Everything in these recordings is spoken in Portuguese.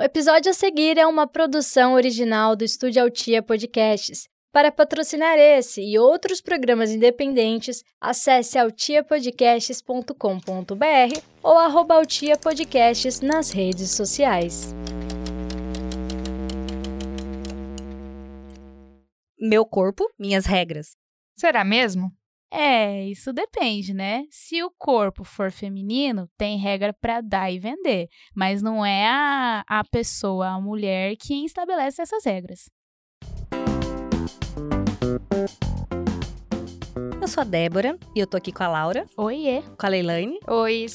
O episódio a seguir é uma produção original do Estúdio Altia Podcasts. Para patrocinar esse e outros programas independentes, acesse altiapodcasts.com.br ou arroba Altia Podcasts nas redes sociais. Meu corpo, minhas regras. Será mesmo? É, isso depende, né? Se o corpo for feminino, tem regra para dar e vender, mas não é a, a pessoa, a mulher, quem estabelece essas regras. Eu sou a Débora e eu tô aqui com a Laura, Oiê! com a Leilane, Oi.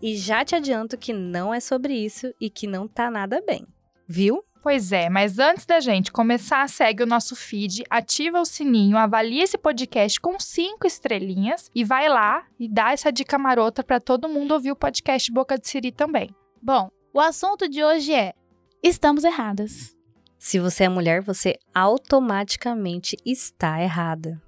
e já te adianto que não é sobre isso e que não tá nada bem. Viu? Pois é, mas antes da gente começar, segue o nosso feed, ativa o sininho, avalia esse podcast com cinco estrelinhas e vai lá e dá essa dica marota para todo mundo ouvir o podcast Boca de Siri também. Bom, o assunto de hoje é: estamos erradas. Se você é mulher, você automaticamente está errada.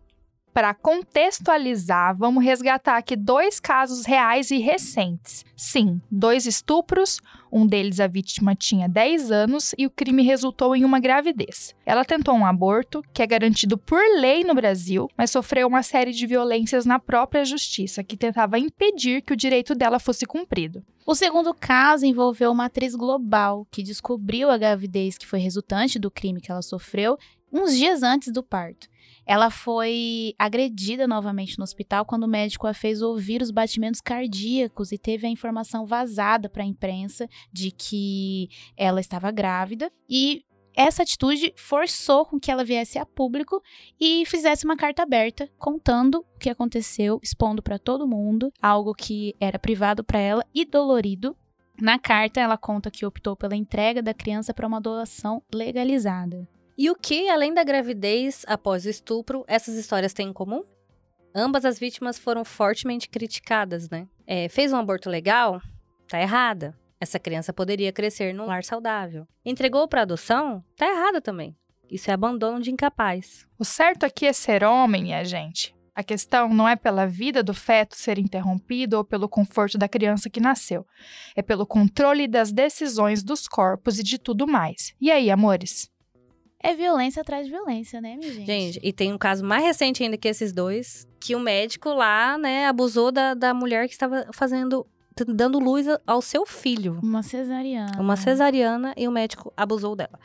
Para contextualizar, vamos resgatar aqui dois casos reais e recentes. Sim, dois estupros, um deles a vítima tinha 10 anos e o crime resultou em uma gravidez. Ela tentou um aborto, que é garantido por lei no Brasil, mas sofreu uma série de violências na própria justiça, que tentava impedir que o direito dela fosse cumprido. O segundo caso envolveu uma atriz global que descobriu a gravidez que foi resultante do crime que ela sofreu uns dias antes do parto. Ela foi agredida novamente no hospital quando o médico a fez ouvir os batimentos cardíacos e teve a informação vazada para a imprensa de que ela estava grávida e essa atitude forçou com que ela viesse a público e fizesse uma carta aberta contando o que aconteceu, expondo para todo mundo algo que era privado para ela e dolorido. Na carta, ela conta que optou pela entrega da criança para uma doação legalizada. E o que, além da gravidez após o estupro, essas histórias têm em comum? Ambas as vítimas foram fortemente criticadas, né? É, fez um aborto legal? Tá errada. Essa criança poderia crescer num lar saudável. Entregou para adoção? Tá errada também. Isso é abandono de incapaz. O certo aqui é ser homem, minha gente. A questão não é pela vida do feto ser interrompido ou pelo conforto da criança que nasceu. É pelo controle das decisões dos corpos e de tudo mais. E aí, amores? É violência atrás de violência, né, minha gente? Gente, e tem um caso mais recente ainda que esses dois, que o médico lá, né, abusou da, da mulher que estava fazendo, dando luz ao seu filho. Uma cesariana. Uma cesariana e o médico abusou dela.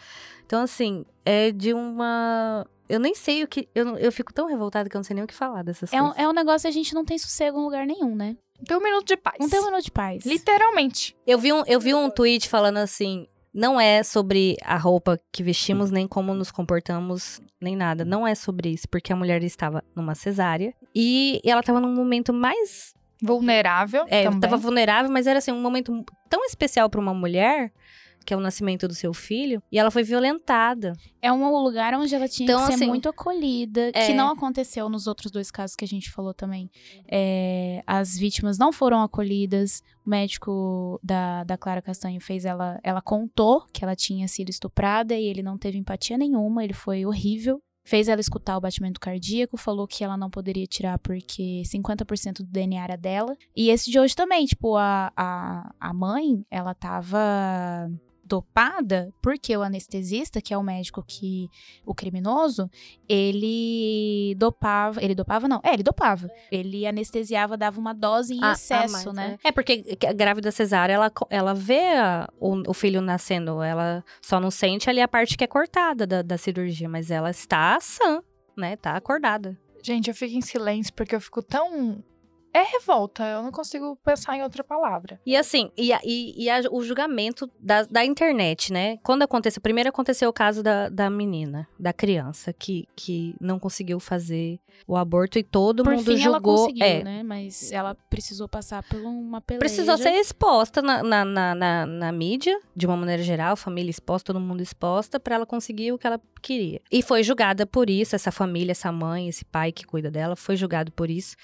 Então, assim, é de uma. Eu nem sei o que. Eu, não- eu fico tão revoltada que eu não sei nem o que falar dessas É um, coisas. é um negócio que a gente não tem sossego em lugar nenhum, né? Tem um minuto de paz. Não tem um minuto de paz. Literalmente. Eu, vi um, eu vi um tweet falando assim. Não é sobre a roupa que vestimos, nem como nos comportamos, nem nada. Não é sobre isso, porque a mulher estava numa cesárea e ela estava num momento mais Vulnerável É, também. tava vulnerável, mas era assim, um momento tão especial para uma mulher, que é o nascimento do seu filho, e ela foi violentada. É um lugar onde ela tinha Então, que ser assim, muito acolhida, é. que não aconteceu nos outros dois casos que a gente falou também. É, as vítimas não foram acolhidas. O médico da, da Clara Castanho fez ela. Ela contou que ela tinha sido estuprada e ele não teve empatia nenhuma, ele foi horrível. Fez ela escutar o batimento cardíaco, falou que ela não poderia tirar porque 50% do DNA era dela. E esse de hoje também, tipo, a, a, a mãe, ela tava dopada porque o anestesista, que é o médico que o criminoso, ele dopava, ele dopava não, é, ele dopava. Ele anestesiava, dava uma dose em Ah, ah, excesso, mas, né? É, É porque a grávida cesárea, ela, ela vê a- o, o filho nascendo, ela só não sente ali a parte que é cortada da, da cirurgia, mas ela está sã, né? Tá acordada. Gente, eu fico em silêncio porque eu fico tão. É revolta, eu não consigo pensar em outra palavra. E assim, e, e, e a- o julgamento da, da internet, né? Quando aconteceu, primeiro aconteceu o caso da, da menina, da criança, que, que não conseguiu fazer o aborto e todo Por mundo fim, ela julgou. conseguiu, é, né? Mas ela precisou passar por uma peleja. Precisou ser exposta na, na, na, na- na mídia, de uma maneira geral, família exposta, todo mundo exposta, pra ela conseguir o que ela queria. E foi julgada por isso, essa família, essa mãe, esse pai que cuida dela, foi julgado por isso,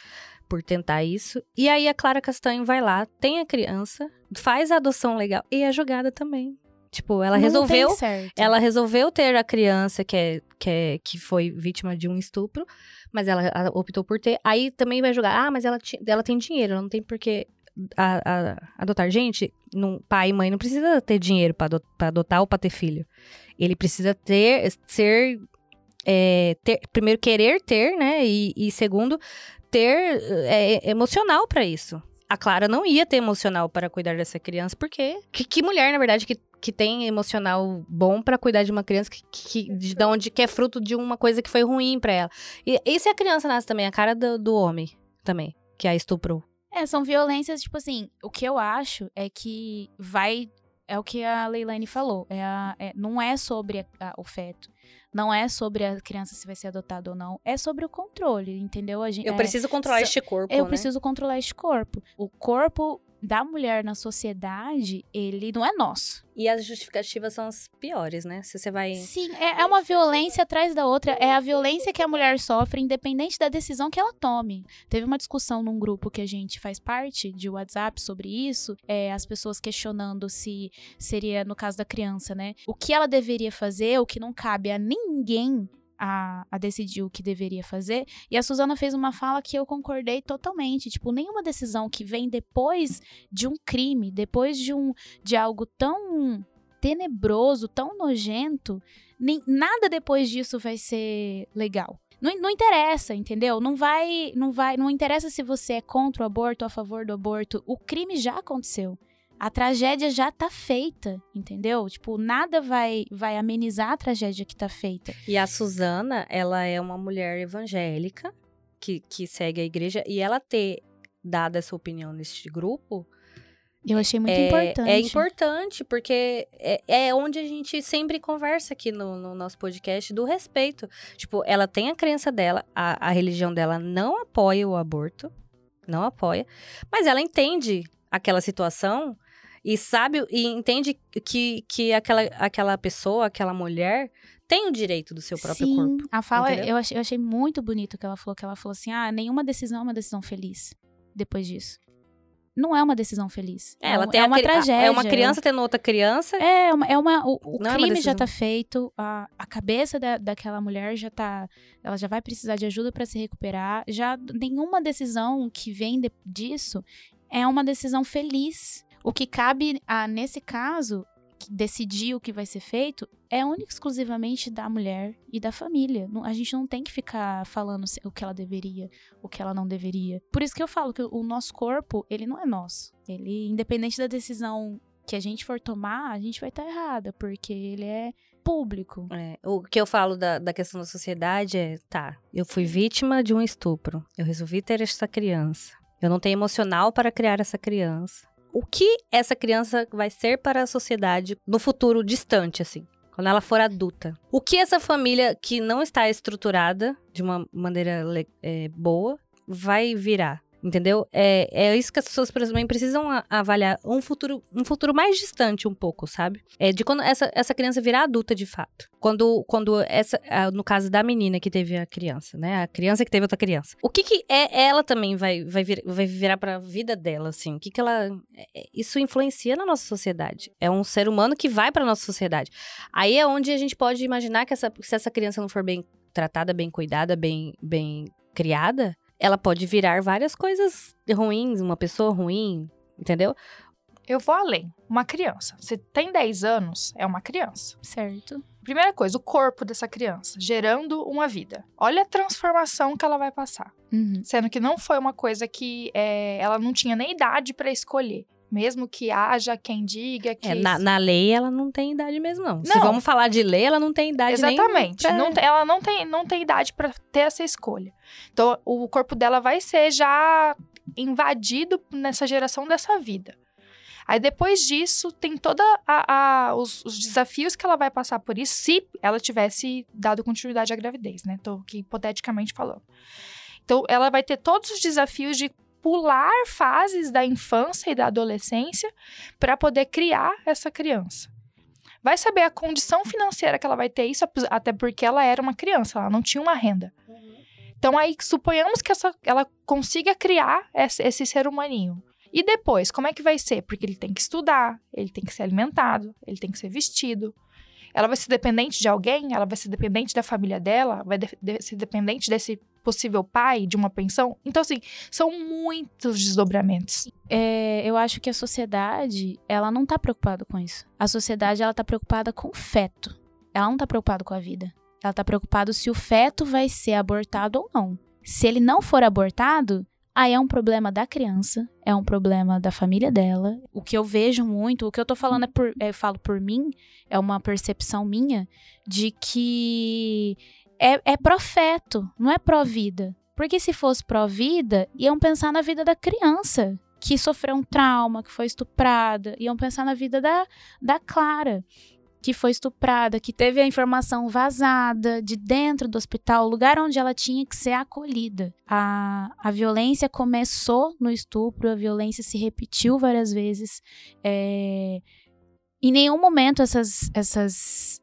por tentar isso. E aí a Clara Castanho vai lá, tem a criança, faz a adoção legal e é julgada também. Tipo, ela Não resolveu. Ela resolveu ter a criança que, é, que, é, que foi vítima de um estupro, mas ela optou por ter. Aí também vai julgar, ah, mas ela, ela tem dinheiro, ela não tem por que a- a- adotar. Gente, não, pai e mãe não precisa ter dinheiro pra adotar ou pra ter filho. Ele precisa ter, ser, é, ter- primeiro querer ter, né? E, e segundo, ter é, emocional pra isso. A Clara não ia ter emocional para cuidar dessa criança, porque que, que mulher, na verdade, que, que tem emocional bom pra cuidar de uma criança que, que de, de onde que é fruto de uma coisa que foi ruim pra ela. E, e se a criança nasce também, a cara do, do homem também, que a estuprou. É, são violências, tipo assim, o que eu acho é que vai. É o que a Leilani falou. É a- é- não é sobre a- a- o feto. Não é sobre a criança se vai ser adotada ou não. É sobre o controle, entendeu? A gente, Eu é, preciso controlar so- este corpo, Eu né? preciso controlar este corpo. O corpo da mulher na sociedade, ele não é nosso. E as justificativas são as piores, né? Se você vai... Sim, é, é uma violência atrás da outra. É a violência que a mulher sofre, independente da decisão que ela tome. Teve uma discussão num grupo que a gente faz parte de WhatsApp sobre isso. É, as pessoas questionando se seria, no caso da criança, né? O que ela deveria fazer, o que não cabe a ninguém. A, a decidir o que deveria fazer. E a Suzana fez uma fala que eu concordei totalmente. Tipo, nenhuma decisão que vem depois de um crime, depois de um de algo tão tenebroso, tão nojento, nem, nada depois disso vai ser legal. Não, não interessa, entendeu? Não vai, não vai, não interessa se você é contra o aborto a favor do aborto. O crime já aconteceu. A tragédia já tá feita, entendeu? Tipo, nada vai vai amenizar a tragédia que tá feita. E a Suzana, ela é uma mulher evangélica que, que segue a igreja. E ela ter dado essa opinião neste grupo Eu achei muito é, importante. é importante, porque é, é onde a gente sempre conversa aqui no, no nosso podcast do respeito. Tipo, ela tem a crença dela, a, a religião dela não apoia o aborto, não apoia, mas ela entende aquela situação e sabe e entende que, que aquela, aquela pessoa, aquela mulher tem o direito do seu próprio Sim, corpo. a fala, entendeu? eu achei, eu achei muito bonito que ela falou, que ela falou assim, ah, nenhuma decisão é uma decisão feliz depois disso. Não é uma decisão feliz. É, ela um- tem é uma tragédia. É uma criança tendo outra criança. É, uma, é uma, o, o Não é crime já decisão. tá feito, a, a cabeça da, daquela mulher já tá, ela já vai precisar de ajuda para se recuperar. Já nenhuma decisão que vem de- disso é uma decisão feliz. O que cabe a, nesse caso, decidir o que vai ser feito é único e exclusivamente da mulher e da família. A gente não tem que ficar falando o que ela deveria, o que ela não deveria. Por isso que eu falo que o nosso corpo, ele não é nosso. Ele, independente da decisão que a gente for tomar, a gente vai estar errada, porque ele é público. É, o que eu falo da, da questão da sociedade é, tá, eu fui vítima de um estupro, eu resolvi ter essa criança, eu não tenho emocional para criar essa criança. O que essa criança vai ser para a sociedade no futuro distante, assim? Quando ela for adulta. O que essa família que não está estruturada de uma maneira é, boa vai virar? Entendeu? É, é isso que as pessoas também precisam avaliar um futuro, um futuro mais distante um pouco, sabe? É de quando essa, essa criança virar adulta de fato. Quando, quando essa, no caso da menina que teve a criança, né? A criança que teve outra criança. O que que é, ela também vai, vai, vir, vai virar pra vida dela, assim? O que que ela... é- é- Isso influencia na nossa sociedade. É um ser humano que vai pra nossa sociedade. Aí é onde a gente pode imaginar que essa, se essa criança não for bem tratada, bem cuidada, bem, bem criada, ela pode virar várias coisas ruins, uma pessoa ruim, entendeu? Eu vou além. Uma criança. Você tem 10 anos, é uma criança. Certo? Primeira coisa, o corpo dessa criança, gerando uma vida. Olha a transformação que ela vai passar. Uhum. Sendo que não foi uma coisa que é, ela não tinha nem idade pra escolher. Mesmo que haja quem diga que. É, na, na lei, ela não tem idade mesmo, não. Se Não. vamos falar de lei, ela não tem idade Exatamente. pra- Não ela não tem, não tem idade pra ter essa escolha. Então, o corpo dela vai ser já invadido nessa geração dessa vida. Aí depois disso, tem toda a, a- os, os desafios que ela vai passar por isso, se ela tivesse dado continuidade à gravidez, né? Tô aqui hipoteticamente falando. Então, ela vai ter todos os desafios de pular fases da infância e da adolescência para poder criar essa criança. Vai saber a condição financeira que ela vai ter isso, até porque ela era uma criança, ela não tinha uma renda. Então aí suponhamos que essa, ela consiga criar esse, esse ser humaninho. E depois, como é que vai ser? Porque ele tem que estudar, ele tem que ser alimentado, ele tem que ser vestido. Ela vai ser dependente de alguém? Ela vai ser dependente da família dela? Vai de de ser dependente desse possível pai, de uma pensão? Então, assim, são muitos desdobramentos. É, eu acho que a sociedade, ela não tá preocupada com isso. A sociedade, ela tá preocupada com o feto. Ela não tá preocupada com a vida. Ela tá preocupada se o feto vai ser abortado ou não. Se ele não for abortado, Aí é um problema da criança, é um problema da família dela. O que eu vejo muito, o que eu tô falando é por, eu falo por mim, é uma percepção minha de que é, é pró-feto, não é pró-vida. Porque se fosse pró-vida, iam pensar na vida da criança que sofreu um trauma, que foi estuprada, iam pensar na vida da, da Clara que foi estuprada, que teve a informação vazada de dentro do hospital, o lugar onde ela tinha que ser acolhida. A, a violência começou no estupro, a violência se repetiu várias vezes. É, em nenhum momento essas, essas,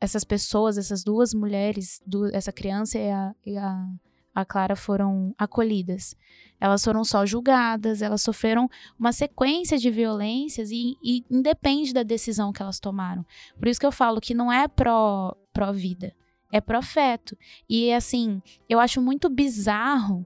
essas pessoas, essas duas mulheres, do, essa criança e a, e a a Clara foram acolhidas. Elas foram só julgadas, elas sofreram uma sequência de violências e, e independe da decisão que elas tomaram. Por isso que eu falo que não é pró, pró vida, é pró feto. E assim, eu acho muito bizarro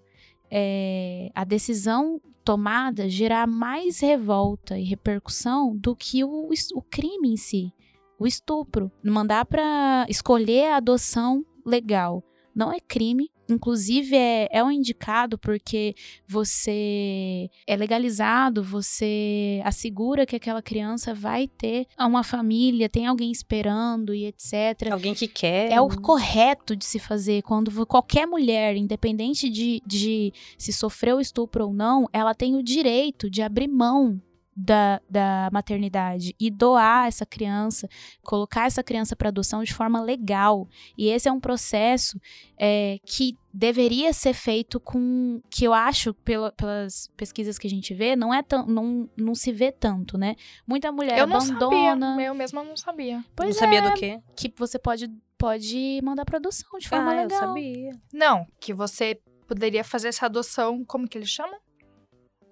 é, a decisão tomada gerar mais revolta e repercussão do que o, o crime em si, o estupro. Mandar para escolher a adoção legal não é crime, inclusive é, é um indicado porque você é legalizado, você assegura que aquela criança vai ter uma família, tem alguém esperando e etc. Alguém que quer. É o correto de se fazer quando qualquer mulher, independente de, de se sofreu estupro ou não, ela tem o direito de abrir mão da, da maternidade e doar essa criança, colocar essa criança para adoção de forma legal. E esse é um processo é, que deveria ser feito com que eu acho pela, pelas pesquisas que a gente vê não é tão não, não se vê tanto né? Muita mulher eu abandona não sabia. eu mesma não sabia. Pois não sabia é, do quê? que você pode pode mandar produção de forma ah, legal. eu sabia. Não que você poderia fazer essa adoção como que eles chamam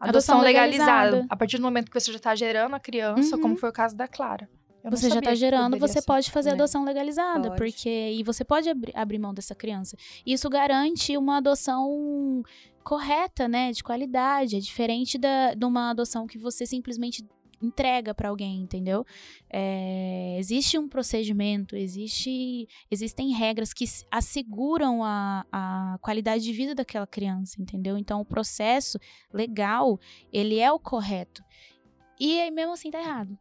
Adoção, legalizada. legalizada. A partir do momento que você já está gerando a criança, uhum. como foi o caso da Clara. você já está gerando, você pode fazer adoção legalizada, pode. porque e você pode abri, abrir mão dessa criança. Isso garante uma adoção correta, né, de qualidade, é diferente da, de uma adoção que você simplesmente entrega para alguém, entendeu? É, existe um procedimento, existe, existem regras que asseguram a, a qualidade de vida daquela criança, entendeu? Então, o processo legal, ele é o correto. E aí, mesmo assim, tá errado.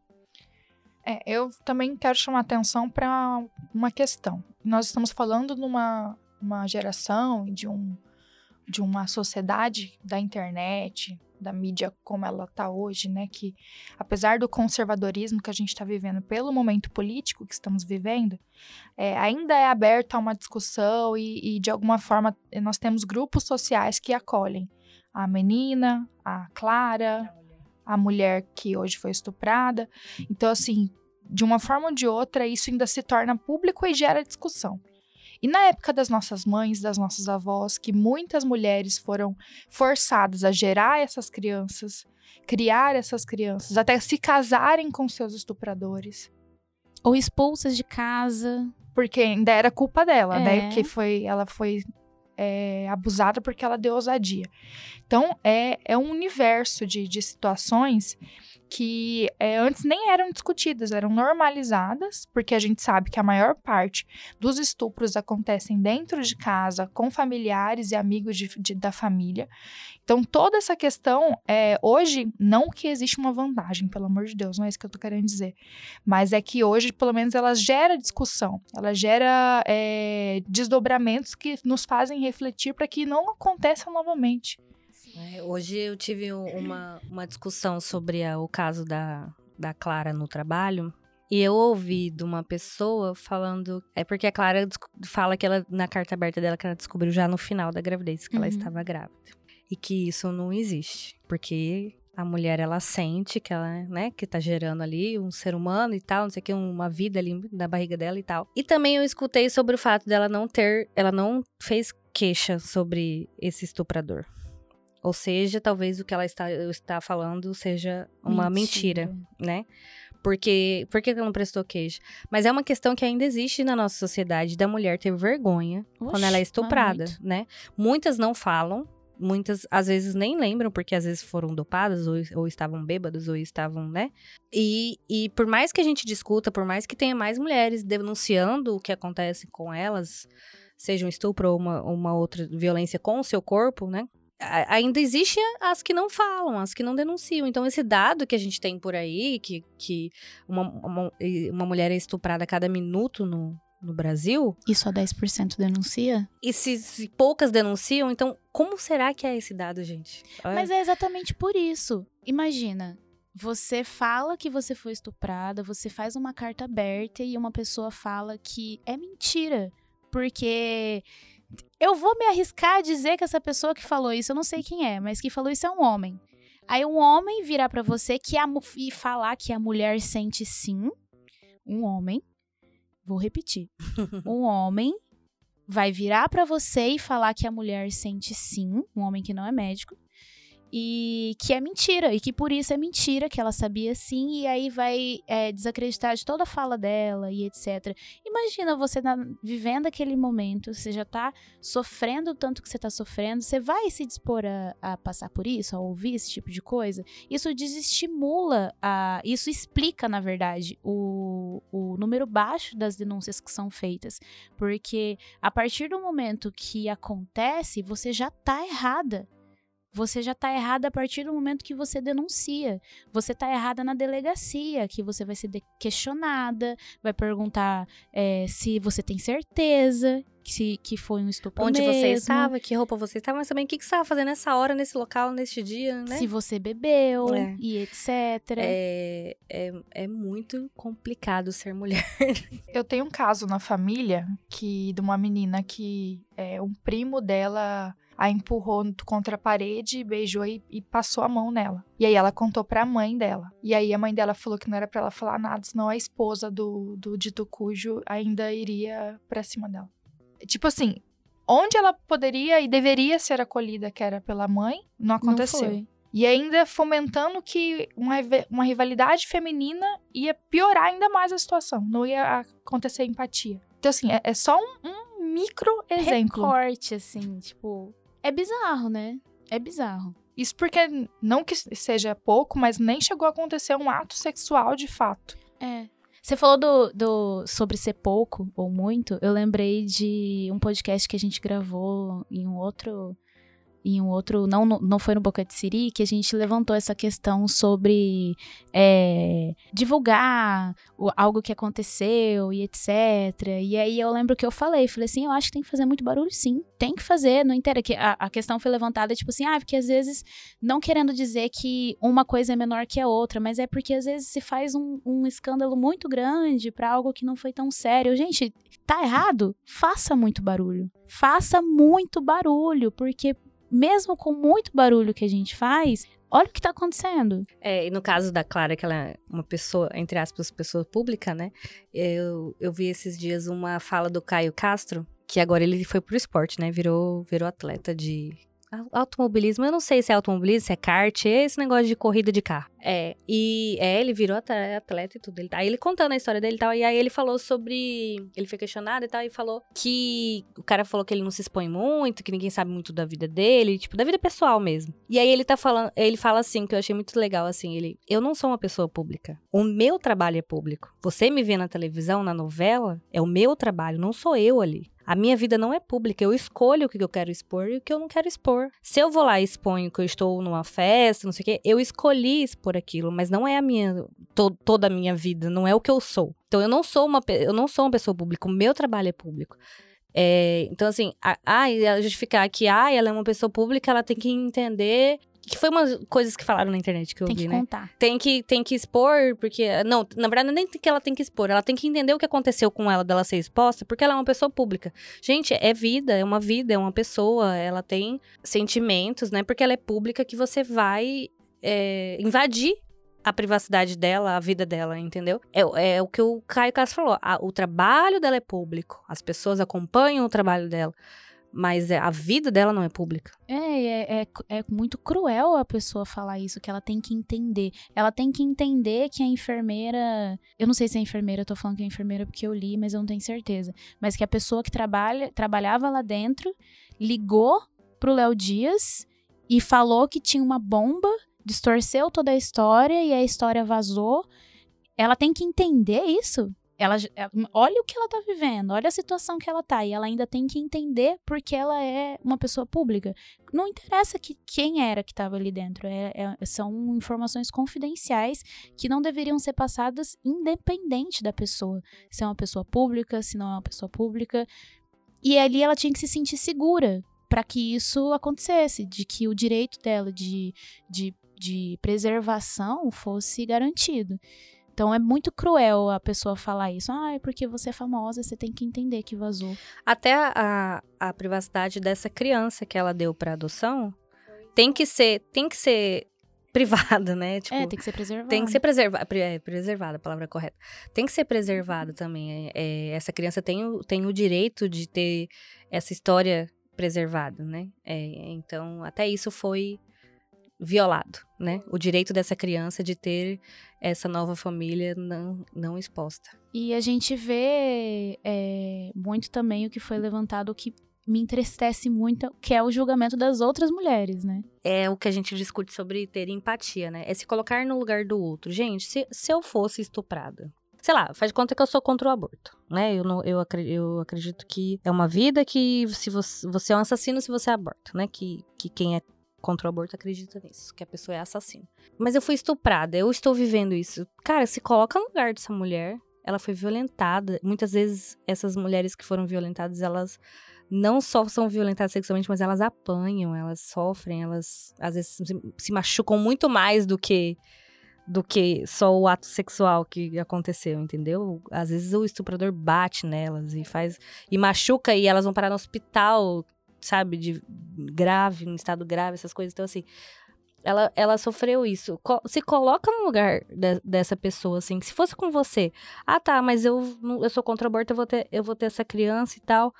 É, eu também quero chamar atenção para uma questão. Nós estamos falando de uma, uma geração de, um, de uma sociedade da internet, da mídia como ela está hoje, né? Que apesar do conservadorismo que a gente está vivendo pelo momento político que estamos vivendo, é, ainda é aberto a uma discussão e, e, de alguma forma nós temos grupos sociais que acolhem a menina, a Clara, a mulher que hoje foi estuprada. Então, assim, de uma forma ou de outra, isso ainda se torna público e gera discussão. E na época das nossas mães, das nossas avós, que muitas mulheres foram forçadas a gerar essas crianças, criar essas crianças, até se casarem com seus estupradores. Ou expulsas de casa. Porque ainda era culpa dela, né? é. né? Porque foi, ela foi é, abusada porque ela deu ousadia. Então, é, é um universo de, de situações que é, antes nem eram discutidas, eram normalizadas, porque a gente sabe que a maior parte dos estupros acontecem dentro de casa, com familiares e amigos de, de, da família. Então, toda essa questão, é, hoje, não que existe uma vantagem, pelo amor de Deus, não é isso que eu tô querendo dizer, mas é que hoje, pelo menos, ela gera discussão, ela gera é, desdobramentos que nos fazem refletir para que não aconteça novamente. É, hoje eu tive uma, uma discussão sobre a, o caso da, da Clara no trabalho. E eu ouvi de uma pessoa falando. É porque a Clara fala que ela, na carta aberta dela, que ela descobriu já no final da gravidez que uhum. ela estava grávida. E que isso não existe. Porque a mulher, ela sente que ela, né, que tá gerando ali um ser humano e tal, não sei o que, uma vida ali na barriga dela e tal. E também eu escutei sobre o fato dela não ter. Ela não fez queixa sobre esse estuprador. Ou seja, talvez o que ela está, está falando seja uma mentira, mentira né? Porque, por que ela não prestou queixa? Mas é uma questão que ainda existe na nossa sociedade da mulher ter vergonha Oxe, quando ela é estuprada, muito. né? Muitas não falam, muitas às vezes nem lembram, porque às vezes foram dopadas, ou, ou estavam bêbadas, ou estavam, né? E, e por mais que a gente discuta, por mais que tenha mais mulheres denunciando o que acontece com elas, seja um estupro ou uma, uma outra violência com o seu corpo, né? Ainda existe as que não falam, as que não denunciam. Então, esse dado que a gente tem por aí, que, que uma, uma, uma mulher é estuprada a cada minuto no, no Brasil, E só 10% denuncia? e se, se poucas denunciam, então como será que é esse dado, gente? Olha, Mas é exatamente por isso. Imagina, você fala que você foi estuprada, você faz uma carta aberta e uma pessoa fala que é mentira. Porque eu vou me arriscar a dizer que essa pessoa que falou isso, eu não sei quem é, mas que falou isso é um homem. Aí um homem virar pra você que a, e falar que a mulher sente sim. Um homem, vou repetir. um homem vai virar pra você e falar que a mulher sente sim, um homem que não é médico, e que é mentira, e que por isso é mentira, que ela sabia sim, e aí vai é, desacreditar de toda a fala dela e etc. Imagina você na- vivendo aquele momento, você já tá sofrendo o tanto que você tá sofrendo, você vai se dispor a, a passar por isso, a ouvir esse tipo de coisa? Isso desestimula, a, isso explica, na verdade, o, o número baixo das denúncias que são feitas. Porque a partir do momento que acontece, você já tá errada. Você já tá errada a partir do momento que você denuncia. Você tá errada na delegacia, que você vai ser questionada, vai perguntar é, se você tem certeza que, se, que foi um estupro Onde você mesmo, estava, que roupa você estava, mas também o que, que você estava fazendo nessa hora, nesse local, nesse dia, né? se você bebeu É. e etc. É, é, é muito complicado ser mulher. Eu tenho um caso na família que de uma menina que é, um primo dela a empurrou contra a parede, beijou e, e passou a mão nela. E aí ela contou pra mãe dela. E aí a mãe dela falou que não era pra ela falar nada, senão a esposa do, do dito cujo ainda iria pra cima dela. Tipo assim, onde ela poderia e deveria ser acolhida, que era pela mãe, não aconteceu. Não. E ainda fomentando que uma, uma rivalidade feminina ia piorar ainda mais a situação. Não ia acontecer empatia. Então, assim, é, é só um, um micro exemplo. Recorte, assim, tipo. É bizarro, né? É bizarro. Isso porque, não que seja pouco, mas nem chegou a acontecer um ato sexual de fato. É. Você falou do, do sobre ser pouco ou muito. Eu lembrei de um podcast que a gente gravou em um outro. Em um outro. Não, não foi no Boca de Siri, que a gente levantou essa questão sobre é, divulgar o- algo que aconteceu e etc. E aí eu lembro que eu falei, falei assim, eu acho que tem que fazer muito barulho, sim. Tem que fazer, não inteira. Que a, a questão foi levantada, tipo assim, ah, porque às vezes não querendo dizer que uma coisa é menor que a outra, mas é porque às vezes se faz um, um escândalo muito grande pra algo que não foi tão sério. Gente, tá errado? Faça muito barulho. Faça muito barulho, porque mesmo com muito barulho que a gente faz, olha o que tá acontecendo. É, e no caso da Clara, que ela é uma pessoa, entre aspas, pessoa pública, né? Eu, eu vi esses dias uma fala do Caio Castro, que agora ele foi pro esporte, né? Virou, virou atleta de automobilismo. Eu não sei se é automobilismo, se é kart, é esse negócio de corrida de carro. É, e é, ele virou atleta e tudo. Ele, aí ele contando a história dele e tal, e aí ele falou sobre. Ele foi questionado e tal, e falou que o cara falou que ele não se expõe muito, que ninguém sabe muito da vida dele, tipo, da vida pessoal mesmo. E aí ele tá falando, ele fala assim, que eu achei muito legal, assim, ele, eu não sou uma pessoa pública. O meu trabalho é público. Você me vê na televisão, na novela, é o meu trabalho, não sou eu ali. A minha vida não é pública, eu escolho o que eu quero expor e o que eu não quero expor. Se eu vou lá e exponho que eu estou numa festa, não sei o quê, eu escolhi expor aquilo, mas não é a minha to- toda a minha vida, não é o que eu sou. Então eu não sou uma eu não sou uma pessoa pública, o meu trabalho é público. É, então assim, a, a, ela justificar que ah, ela é uma pessoa pública, ela tem que entender que foi umas coisas que falaram na internet que eu Tem vi, que né? contar. tem que, tem que expor, porque. Não, na verdade, nem que ela tem que expor, ela tem que entender o que aconteceu com ela dela ser exposta, porque ela é uma pessoa pública. Gente, é vida, é uma vida, é uma pessoa, ela tem sentimentos, né? Porque ela é pública que você vai é, invadir a privacidade dela, a vida dela, entendeu? É, é o que o Caio Castro falou. a- o trabalho dela é público, as pessoas acompanham o trabalho dela. Mas é, a vida dela não é pública. É, é, é, é muito cruel a pessoa falar isso, que ela tem que entender. Ela tem que entender que a enfermeira. Eu não sei se é enfermeira, eu tô falando que é enfermeira porque eu li, mas eu não tenho certeza. Mas que a pessoa que trabalha, trabalhava lá dentro ligou pro Léo Dias e falou que tinha uma bomba, distorceu toda a história e a história vazou. Ela tem que entender isso. Ela, ela, olha o que ela tá vivendo, olha a situação que ela tá, e ela ainda tem que entender porque ela é uma pessoa pública. Não interessa que, quem era que estava ali dentro, é, é, são informações confidenciais que não deveriam ser passadas independente da pessoa. Se é uma pessoa pública, se não é uma pessoa pública. E ali ela tinha que se sentir segura para que isso acontecesse, de que o direito dela de, de, de preservação fosse garantido. Então é muito cruel a pessoa falar isso. Ah, é porque você é famosa, você tem que entender que vazou. Até a, a privacidade dessa criança que ela deu para adoção tem que ser, tem que ser privada, né? Tipo, é, tem que ser preservada. Tem que ser preservada, é, preservada, a palavra correta. Tem que ser preservada uhum. também. É, é, essa criança tem o, tem o direito de ter essa história preservada, né? É, então, até isso foi violado, né? O direito dessa criança de ter essa nova família não, não exposta. E a gente vê é, muito também o que foi levantado que me entristece muito, que é o julgamento das outras mulheres, né? É o que a gente discute sobre ter empatia, né? É se colocar no lugar do outro. Gente, se, se eu fosse estuprada, sei lá, faz de conta que eu sou contra o aborto, né? Eu, não, eu, acredito, eu acredito que é uma vida que se você, você é um assassino se você aborta, né? Que, que quem é contra o aborto acredita nisso, que a pessoa é assassina. Mas eu fui estuprada, eu estou vivendo isso. Cara, se coloca no lugar dessa mulher, ela foi violentada. Muitas vezes essas mulheres que foram violentadas, elas não só são violentadas sexualmente, mas elas apanham, elas sofrem, elas às vezes se machucam muito mais do que do que só o ato sexual que aconteceu, entendeu? Às vezes o estuprador bate nelas e faz e machuca e elas vão parar no hospital sabe, de grave, em estado grave, essas coisas. Então, assim, ela, ela sofreu isso. Se coloca no lugar de, dessa pessoa, assim, que se fosse com você, ah, tá, mas eu, eu sou contra o aborto, eu vou, ter, eu vou ter essa criança e tal.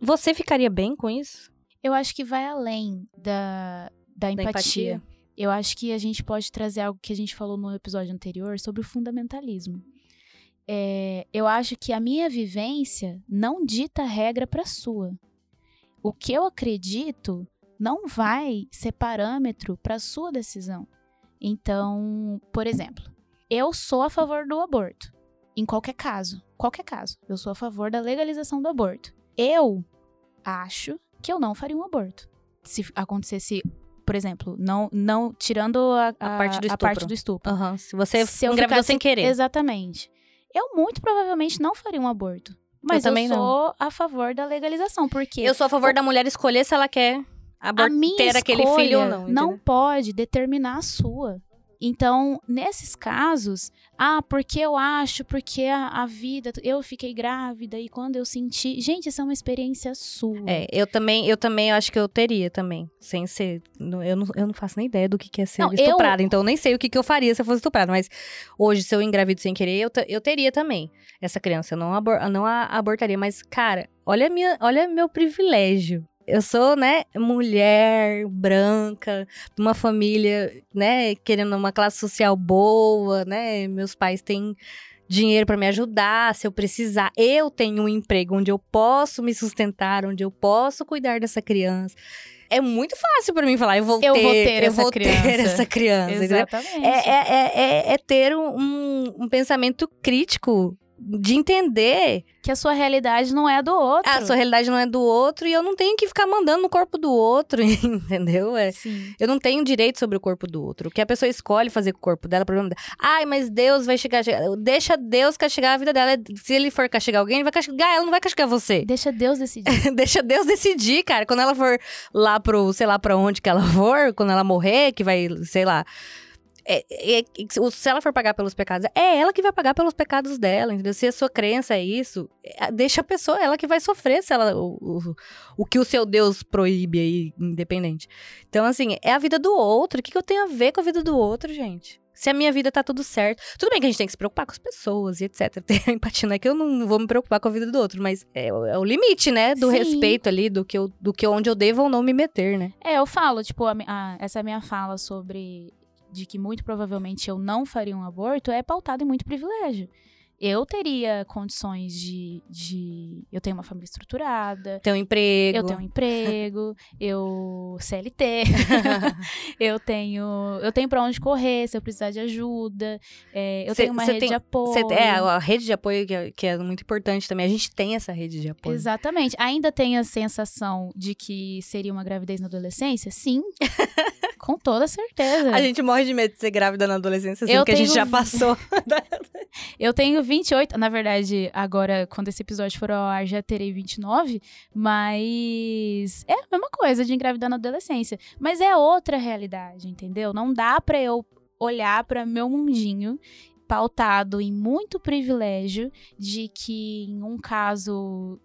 Você ficaria bem com isso? Eu acho que vai além da, da empatia. Da empatia. Eu acho que a gente pode trazer algo que a gente falou no episódio anterior sobre o fundamentalismo. É, eu acho que a minha vivência não dita regra para sua o que eu acredito não vai ser parâmetro para sua decisão. Então, por exemplo, eu sou a favor do aborto. Em qualquer caso, qualquer caso, eu sou a favor da legalização do aborto. Eu acho que eu não faria um aborto. Se acontecesse, por exemplo, não, não tirando a, a, a parte do estupro. Parte do estupro. Uhum. Se você se engravidou ficasse, sem querer. Exatamente. Eu muito provavelmente não faria um aborto. Mas eu, eu sou não. a favor da legalização, porque... Eu sou a favor o... da mulher escolher se ela quer ter aquele filho ou não. Entendeu? Não pode determinar a sua. Então, nesses casos, ah, porque eu acho, porque a, a, vida, eu fiquei grávida e quando eu senti, gente, isso é uma experiência sua. É, eu também, eu também acho que eu teria também, sem ser, eu não, eu não faço nem ideia do que, que é ser não, estuprada, eu... então eu nem sei o que, que eu faria se eu fosse estuprada, mas hoje se eu engravido sem querer, eu, eu teria também essa criança, eu não, abor, não a abortaria, mas cara, olha minha, olha meu privilégio eu sou, né, mulher, branca, de uma família, né, querendo uma classe social boa, né? Meus pais têm dinheiro para me ajudar, se eu precisar. Eu tenho um emprego onde eu posso me sustentar, onde eu posso cuidar dessa criança. É muito fácil para mim falar, eu vou eu ter, vou ter, eu essa, vou criança. ter essa criança. Exatamente. É, é, é, é, é ter um, um pensamento crítico de entender que a sua realidade não é a do outro. A sua realidade não é do outro e eu não tenho que ficar mandando no corpo do outro, entendeu? É, Sim. Eu não tenho direito sobre o corpo do outro. O que a pessoa escolhe fazer com o corpo dela, problema dela. Ai, mas Deus vai chegar, deixa Deus castigar a vida dela. Se ele for castigar alguém, ele vai castigar, ela não vai castigar você. Deixa Deus decidir. deixa Deus decidir, cara. Quando ela for lá pro, sei lá para onde que ela for, quando ela morrer, que vai, sei lá, é, é, é se ela for pagar pelos pecados, é ela que vai pagar pelos pecados dela, entendeu? Se a sua crença é isso, é, deixa a pessoa, ela que vai sofrer se ela, o, o, o que o seu Deus proíbe aí, independente. Então, assim, é a vida do outro. O que, que eu tenho a ver com a vida do outro, gente? Se a minha vida tá tudo certo. Tudo bem que a gente tem que se preocupar com as pessoas e etc. Ter empatia, não é que eu não vou me preocupar com a vida do outro, mas é, o- é o limite, né? Do Sim. respeito ali, do que, eu, do que onde eu devo ou não me meter, né? É, eu falo, tipo, a a- essa minha fala sobre de que muito provavelmente eu não faria um aborto é pautada em muito privilégio. Eu teria condições de, de. Eu tenho uma família estruturada, Ter um emprego. eu tenho um emprego, eu CLT, eu tenho. Eu tenho pra onde correr se eu precisar de ajuda. é, eu Cê- tenho uma rede tem- de apoio. Cê- é, a rede de apoio que é, que é muito importante também. A gente tem essa rede de apoio. Exatamente. Ainda tem a sensação de que seria uma gravidez na adolescência? Sim. Com toda certeza. A gente morre de medo de ser grávida na adolescência, sendo Eu que a gente tenho- já passou. Eu tenho 28, na verdade, agora, quando esse episódio for ao ar, já terei 29, mas é a mesma coisa de engravidar na adolescência. Mas é outra realidade, entendeu? Não dá pra eu olhar pra meu mundinho pautado em muito privilégio de que em um caso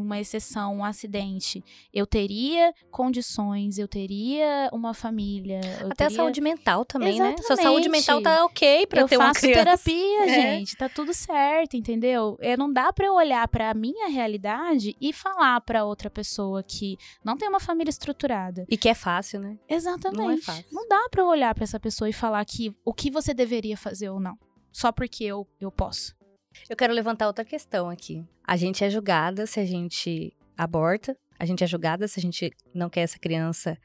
uma exceção, um acidente, eu teria condições, eu teria uma família, eu Até a teria... saúde mental também, né? Sua Exatamente. saúde mental tá ok pra eu ter uma faço criança. terapia, É. gente. Tá tudo certo, entendeu? É, não dá pra eu olhar pra minha realidade e falar pra outra pessoa que não tem uma família estruturada. E que é fácil, né? Exatamente. Não é fácil. Não dá pra eu olhar pra essa pessoa e falar que o que você deveria fazer ou não. Só porque eu, eu posso. Eu quero levantar outra questão aqui. A gente é julgada se a gente aborta. A gente é julgada se a gente não quer essa criança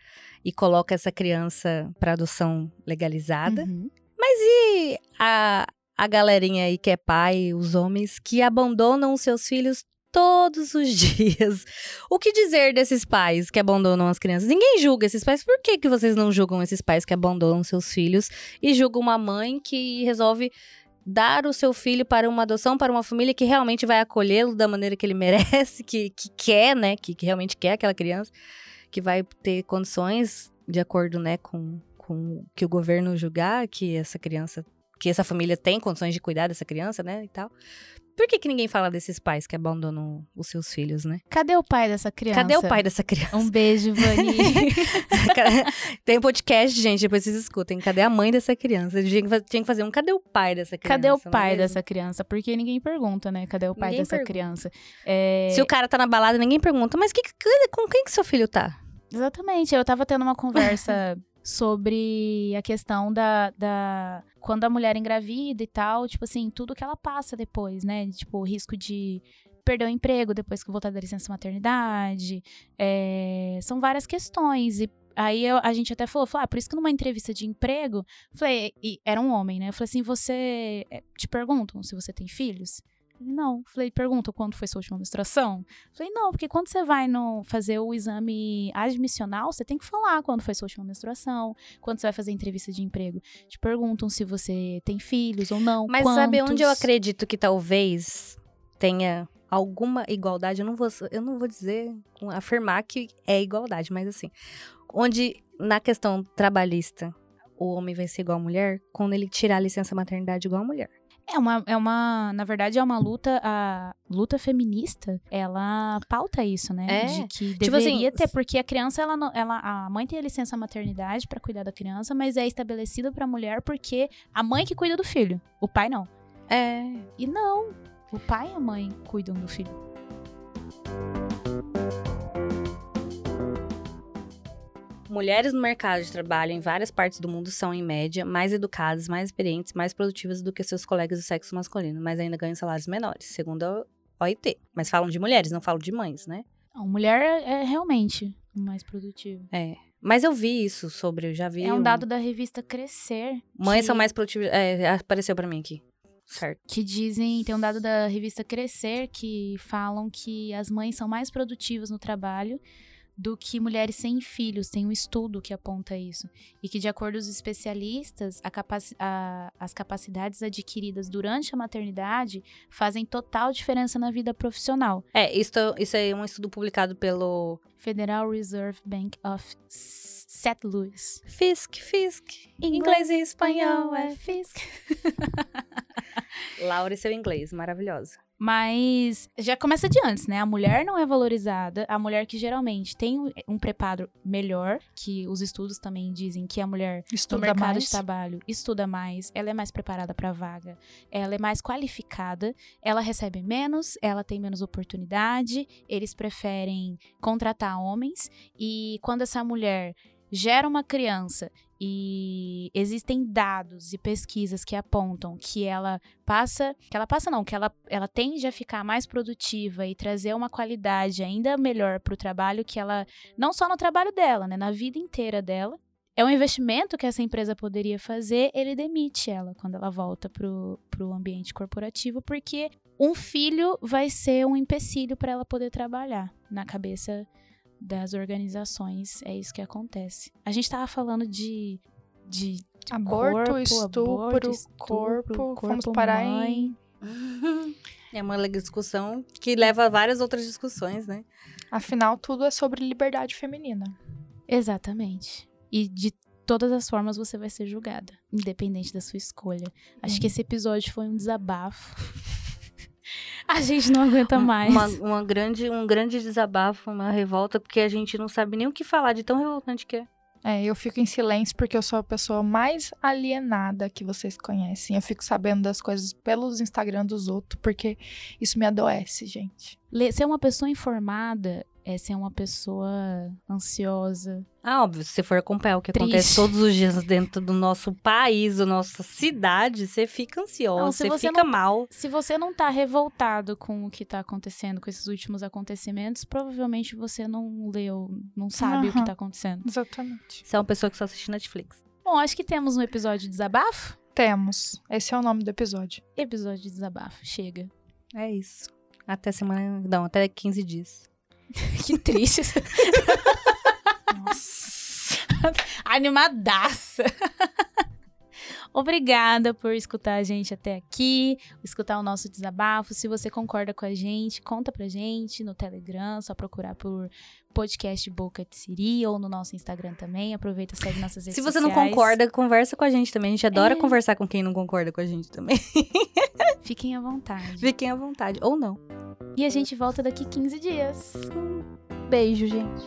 e coloca essa criança para adoção legalizada. Uhum. E a, a galerinha aí que é pai, os homens que abandonam os seus filhos todos os dias. O que dizer desses pais que abandonam as crianças? Ninguém julga esses pais. Por que, que vocês não julgam esses pais que abandonam seus filhos e julgam uma mãe que resolve dar o seu filho para uma adoção, para uma família que realmente vai acolhê-lo da maneira que ele merece, que, que quer, né? Que, que realmente quer aquela criança, que vai ter condições de acordo, né, com, com que o governo julgar que essa criança, que essa família tem condições de cuidar dessa criança, né, e tal. Por que, que ninguém fala desses pais que abandonam os seus filhos, né? Cadê o pai dessa criança? Cadê o pai dessa criança? Um beijo, Vani. Tem podcast, gente, depois vocês escutem. Cadê a mãe dessa criança? Tinha que fazer um cadê o pai dessa criança? Cadê o é pai mesmo? dessa criança? Porque ninguém pergunta, né? Cadê o pai Ninguém dessa pergunta. criança? É, Se o cara tá na balada, ninguém pergunta, mas que, que- com quem que seu filho tá? Exatamente. Eu tava tendo uma conversa sobre a questão da, da. Quando a mulher engravida e tal, tipo assim, tudo que ela passa depois, né? Tipo, o risco de perder o emprego depois que voltar da licença maternidade. é, são várias questões. E aí eu- a gente até falou, falou, ah, por isso que numa entrevista de emprego, falei, era um homem, né? Eu falei assim, você. é, Te perguntam se você tem filhos? Ele, não. Falei, pergunta quando foi sua última menstruação? Falei, não, porque quando você vai no, fazer o exame admissional, você tem que falar quando foi sua última menstruação, quando você vai fazer entrevista de emprego. Te perguntam se você tem filhos ou não. Mas sabe onde eu quantos. acredito que talvez tenha alguma igualdade? Eu não vou, eu não vou dizer, afirmar que é igualdade, mas assim, onde na questão trabalhista o homem vai ser igual a mulher, quando ele tirar a licença maternidade igual a mulher. É uma, é uma, na verdade, é uma luta, a luta feminista, ela pauta isso, né? É. De que Tipo assim, deveria ter, porque a criança, ela, não- ela, a mãe tem a licença maternidade pra cuidar da criança, mas é estabelecido pra mulher porque a mãe que cuida do filho, o pai não. É. E não, o pai e a mãe cuidam do filho. Mulheres no mercado de trabalho em várias partes do mundo são, em média, mais educadas, mais experientes, mais produtivas do que seus colegas do sexo masculino, mas ainda ganham salários menores, segundo a OIT. Mas falam de mulheres, não falam de mães, né? A mulher é realmente mais produtiva. É. Mas eu vi isso sobre, eu já vi. É um dado da revista Crescer. Mães que- são mais produtivas. É, apareceu pra mim aqui. Certo. Que dizem, tem um dado da revista Crescer que falam que as mães são mais produtivas no trabalho do que mulheres sem filhos. Tem um estudo que aponta isso. E que, de acordo com os especialistas, capaci- a- as capacidades adquiridas durante a maternidade fazem total diferença na vida profissional. É, isso, isso é um estudo publicado pelo Federal Reserve Bank of St. Louis. Fisk, Fisk. Inglês e espanhol é física. Laura e seu inglês, maravilhosa. Mas já começa de antes, né? A mulher não é valorizada. A mulher que geralmente tem um- preparo melhor, que os estudos também dizem que a mulher no Estuda mercado mais. de trabalho estuda mais, ela é mais preparada para a vaga, ela é mais qualificada, ela recebe menos, ela tem menos oportunidade, eles preferem contratar homens e quando essa mulher gera uma criança e existem dados e pesquisas que apontam que ela passa, que ela passa não, que ela, ela tende a ficar mais produtiva e trazer uma qualidade ainda melhor para o trabalho que ela não só no trabalho dela, né, na vida inteira dela. É um investimento que essa empresa poderia fazer, ele demite ela quando ela volta pro, pro ambiente corporativo, porque um filho vai ser um empecilho para ela poder trabalhar na cabeça das organizações. É isso que acontece. A gente tava falando de. de Aborto, corpo, estupro, aborto, estupro, corpo, Vamos corpo, parar mãe. em. É uma discussão que leva a várias outras discussões, né? Afinal, tudo é sobre liberdade feminina. Exatamente. E de todas as formas você vai ser julgada, independente da sua escolha. Acho que esse episódio foi um desabafo. a gente não aguenta mais. Uma, uma grande, um grande desabafo, uma revolta, porque a gente não sabe nem o que falar de tão revoltante que é. É, eu fico em silêncio porque eu sou a pessoa mais alienada que vocês conhecem. Eu fico sabendo das coisas pelos Instagram dos outros, porque isso me adoece, gente. Ser uma pessoa informada é ser uma pessoa ansiosa. Ah, óbvio, se você for acompanhar o que Triste. acontece todos os dias dentro do nosso país, da nossa cidade, você fica ansiosa, Não, se você, você fica mal. Se você não tá revoltado com o que tá acontecendo, com esses últimos acontecimentos, provavelmente você não leu, não sabe o que tá acontecendo. Exatamente. Você é uma pessoa que só assiste Netflix. Bom, acho que temos um episódio de desabafo. Temos. Esse é o nome do episódio. Episódio de desabafo, chega. É isso. Até semana. Não, até 15 dias. Que triste. Nossa. Animadaça. Obrigada por escutar a gente até aqui, escutar o nosso desabafo. Se você concorda com a gente, conta pra gente no Telegram, só procurar por podcast Boca de Siri ou no nosso Instagram também. Aproveita e segue nossas redes Se você não sociais. concorda, conversa com a gente também. A gente adora É. conversar com quem não concorda com a gente também. Fiquem à vontade. Fiquem à vontade, ou não. E a gente volta daqui 15 dias. Um beijo, gente.